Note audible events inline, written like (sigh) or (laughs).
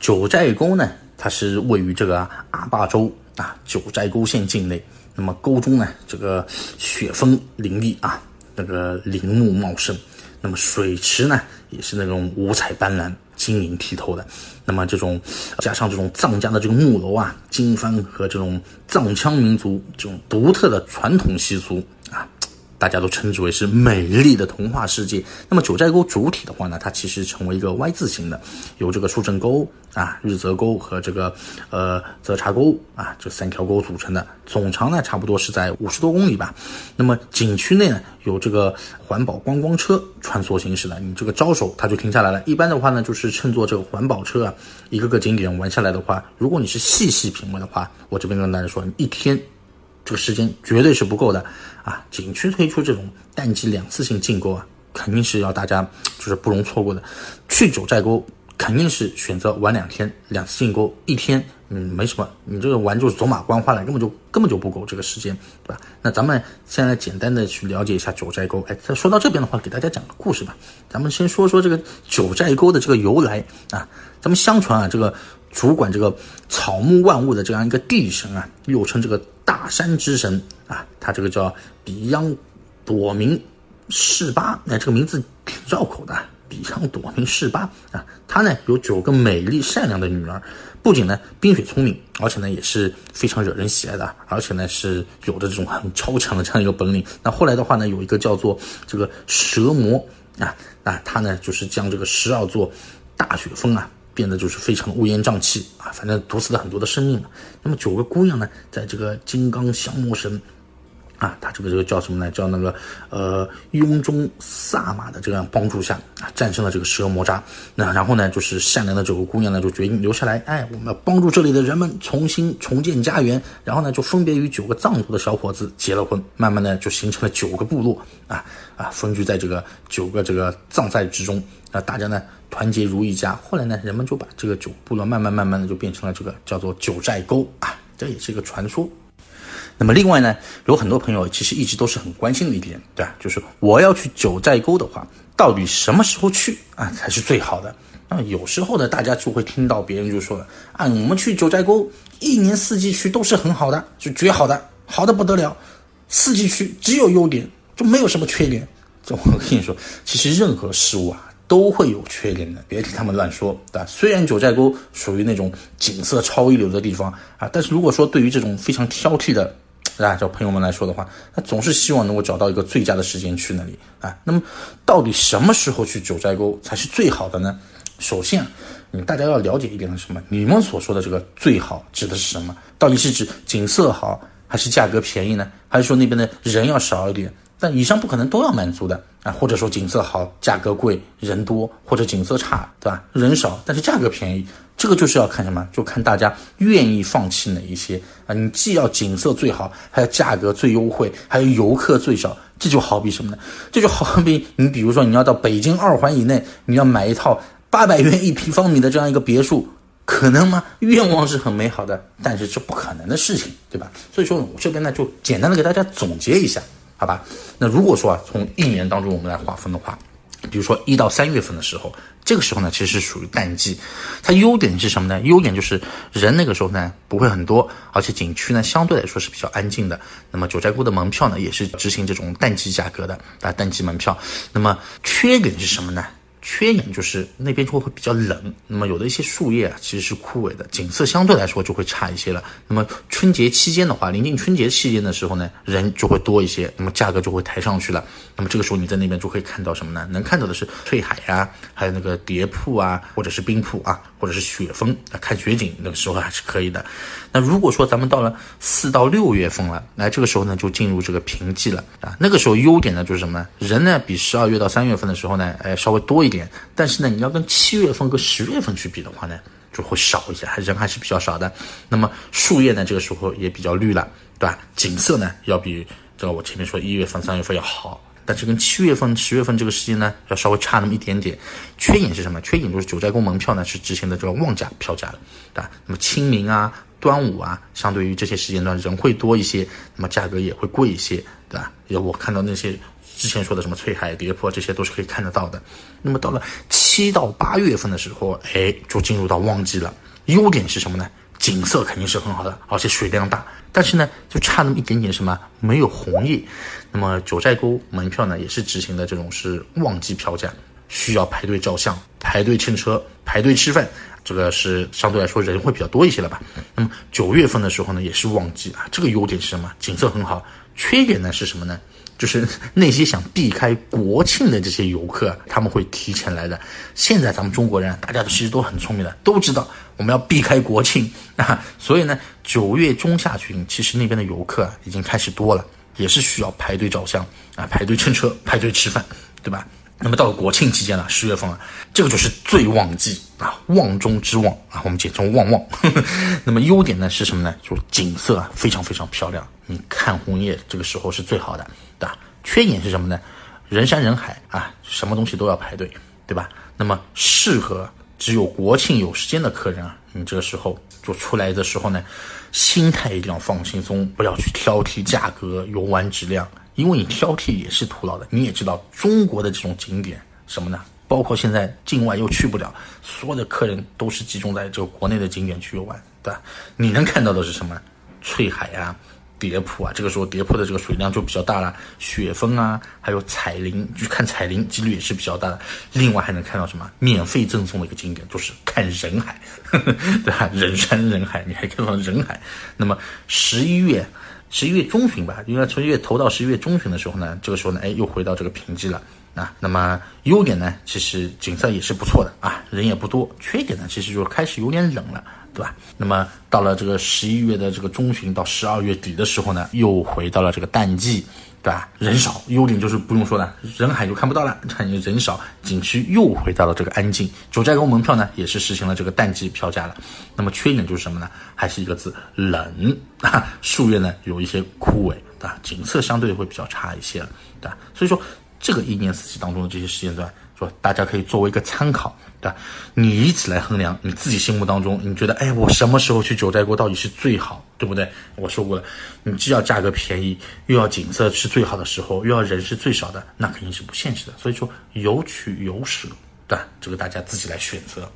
九寨沟呢，它是位于这个阿坝州啊九寨沟县境内。那么沟中呢，这个雪峰林立啊，那个林木茂盛。那么水池呢，也是那种五彩斑斓、晶莹剔透的。那么这种加上这种藏家的这个木楼啊、经幡和这种藏羌民族这种独特的传统习俗。大家都称之为是美丽的童话世界。那么九寨沟主体的话呢，它其实成为一个 Y 字形的，由这个树正沟啊、日泽沟和这个呃泽茶沟啊这三条沟组成的。总长呢差不多是在五十多公里吧。那么景区内呢有这个环保观光车穿梭行驶的，你这个招手它就停下来了。一般的话呢就是乘坐这个环保车啊，一个个景点玩下来的话，如果你是细细品味的话，我这边跟大家说，你一天。这个时间绝对是不够的啊！景区推出这种淡季两次性进沟啊，肯定是要大家就是不容错过的。去九寨沟肯定是选择玩两天，两次进沟一天，嗯，没什么。你这个玩就是走马观花了，根本就根本就不够这个时间，对吧？那咱们现在简单的去了解一下九寨沟。哎，说到这边的话，给大家讲个故事吧。咱们先说说这个九寨沟的这个由来啊。咱们相传啊，这个主管这个草木万物的这样一个地神啊，又称这个。大山之神啊，他这个叫比央朵明示巴，哎，这个名字挺绕口的。比央朵明示巴啊，他呢有九个美丽善良的女儿，不仅呢冰雪聪明，而且呢也是非常惹人喜爱的，而且呢是有着这种很超强的这样一个本领。那后来的话呢，有一个叫做这个蛇魔啊啊，他呢就是将这个十二座大雪峰啊。变得就是非常乌烟瘴气啊，反正毒死了很多的生命。那么九个姑娘呢，在这个金刚降魔神啊，他这个这个叫什么呢？叫那个呃雍中萨玛的这样帮助下啊，战胜了这个蛇魔渣。那然后呢，就是善良的九个姑娘呢，就决定留下来，哎，我们要帮助这里的人们重新重建家园。然后呢，就分别与九个藏族的小伙子结了婚，慢慢的就形成了九个部落啊啊，分居在这个九个这个藏寨之中。那大家呢？团结如一家，后来呢，人们就把这个九部落慢慢慢慢的就变成了这个叫做九寨沟啊，这也是一个传说。那么另外呢，有很多朋友其实一直都是很关心的一点，对吧？就是我要去九寨沟的话，到底什么时候去啊才是最好的？啊，有时候呢，大家就会听到别人就说了啊，我们去九寨沟一年四季去都是很好的，就绝好的，好的不得了，四季去只有优点，就没有什么缺点。这我跟你说，其实任何事物啊。都会有缺点的，别听他们乱说，对吧？虽然九寨沟属于那种景色超一流的地方啊，但是如果说对于这种非常挑剔的，啊，叫朋友们来说的话，他总是希望能够找到一个最佳的时间去那里啊。那么，到底什么时候去九寨沟才是最好的呢？首先，你大家要了解一点是什么？你们所说的这个最好指的是什么？到底是指景色好，还是价格便宜呢？还是说那边的人要少一点？但以上不可能都要满足的啊，或者说景色好，价格贵，人多，或者景色差，对吧？人少，但是价格便宜，这个就是要看什么？就看大家愿意放弃哪一些啊？你既要景色最好，还要价格最优惠，还有游客最少，这就好比什么呢？这就好比你比如说你要到北京二环以内，你要买一套八百元一平方米的这样一个别墅，可能吗？愿望是很美好的，但是这不可能的事情，对吧？所以说我这边呢就简单的给大家总结一下。好吧，那如果说啊，从一年当中我们来划分的话，比如说一到三月份的时候，这个时候呢，其实是属于淡季。它优点是什么呢？优点就是人那个时候呢不会很多，而且景区呢相对来说是比较安静的。那么九寨沟的门票呢也是执行这种淡季价格的啊，淡季门票。那么缺点是什么呢？缺点就是那边就会比较冷，那么有的一些树叶啊其实是枯萎的，景色相对来说就会差一些了。那么春节期间的话，临近春节期间的时候呢，人就会多一些，那么价格就会抬上去了。那么这个时候你在那边就可以看到什么呢？能看到的是翠海呀，还有那个蝶瀑啊，或者是冰瀑啊，或者是雪峰啊，看雪景那个时候还是可以的。那如果说咱们到了四到六月份了，那这个时候呢就进入这个平季了啊。那个时候优点呢就是什么呢？人呢比十二月到三月份的时候呢，哎稍微多一点，但是呢你要跟七月份和十月份去比的话呢，就会少一些，还人还是比较少的。那么树叶呢这个时候也比较绿了，对吧？景色呢要比这个我前面说一月份、三月份要好，但是跟七月份、十月份这个时间呢要稍微差那么一点点。缺点是什么？缺点就是九寨沟门票呢是执行的这个旺价票价了，对吧？那么清明啊。端午啊，相对于这些时间段人会多一些，那么价格也会贵一些，对吧？要我看到那些之前说的什么翠海、叠坡，这些都是可以看得到的。那么到了七。七到八月份的时候，哎，就进入到旺季了。优点是什么呢？景色肯定是很好的，而且水量大。但是呢，就差那么一点点什么，没有红叶。那么九寨沟门票呢，也是执行的这种是旺季票价，需要排队照相、排队乘车、排队吃饭。这个是相对来说人会比较多一些了吧？那么九月份的时候呢，也是旺季啊。这个优点是什么？景色很好。缺点呢是什么呢？就是那些想避开国庆的这些游客，他们会提前来的。现在咱们中国人，大家都其实都很聪明的，都知道我们要避开国庆啊。所以呢，九月中下旬，其实那边的游客已经开始多了，也是需要排队照相啊，排队乘车，排队吃饭，对吧？那么到了国庆期间了，十月份了，这个就是最旺季啊，旺中之旺啊，我们简称旺旺。(laughs) 那么优点呢是什么呢？就是景色啊非常非常漂亮，你看红叶这个时候是最好的，对吧？缺点是什么呢？人山人海啊，什么东西都要排队，对吧？那么适合只有国庆有时间的客人啊，你这个时候就出来的时候呢，心态一定要放轻松，不要去挑剔价格、游玩质量。因为你挑剔也是徒劳的，你也知道中国的这种景点什么呢？包括现在境外又去不了，所有的客人都是集中在这个国内的景点去游玩，对吧？你能看到的是什么？翠海啊，叠瀑啊，这个时候叠瀑的这个水量就比较大了，雪峰啊，还有彩林，去看彩林几率也是比较大的。另外还能看到什么？免费赠送的一个景点就是看人海，(laughs) 对吧？人山人海，你还看到人海。那么十一月。十一月中旬吧，应该从一月头到十一月中旬的时候呢，这个时候呢，哎，又回到这个平级了。啊。那么优点呢，其实景色也是不错的啊，人也不多。缺点呢，其实就是开始有点冷了，对吧？那么到了这个十一月的这个中旬到十二月底的时候呢，又回到了这个淡季。对吧？人少，优点就是不用说了，人海就看不到了。看人少，景区又回到了这个安静。九寨沟门票呢，也是实行了这个淡季票价了。那么缺点就是什么呢？还是一个字，冷 (laughs) 啊。树叶呢有一些枯萎，对吧？景色相对会比较差一些了，对吧？所以说，这个一年四季当中的这些时间段。说大家可以作为一个参考，对吧？你以此来衡量你自己心目当中，你觉得，哎，我什么时候去九寨沟到底是最好，对不对？我说过了，你既要价格便宜，又要景色是最好的时候，又要人是最少的，那肯定是不现实的。所以说有取有舍，对吧？这个大家自己来选择。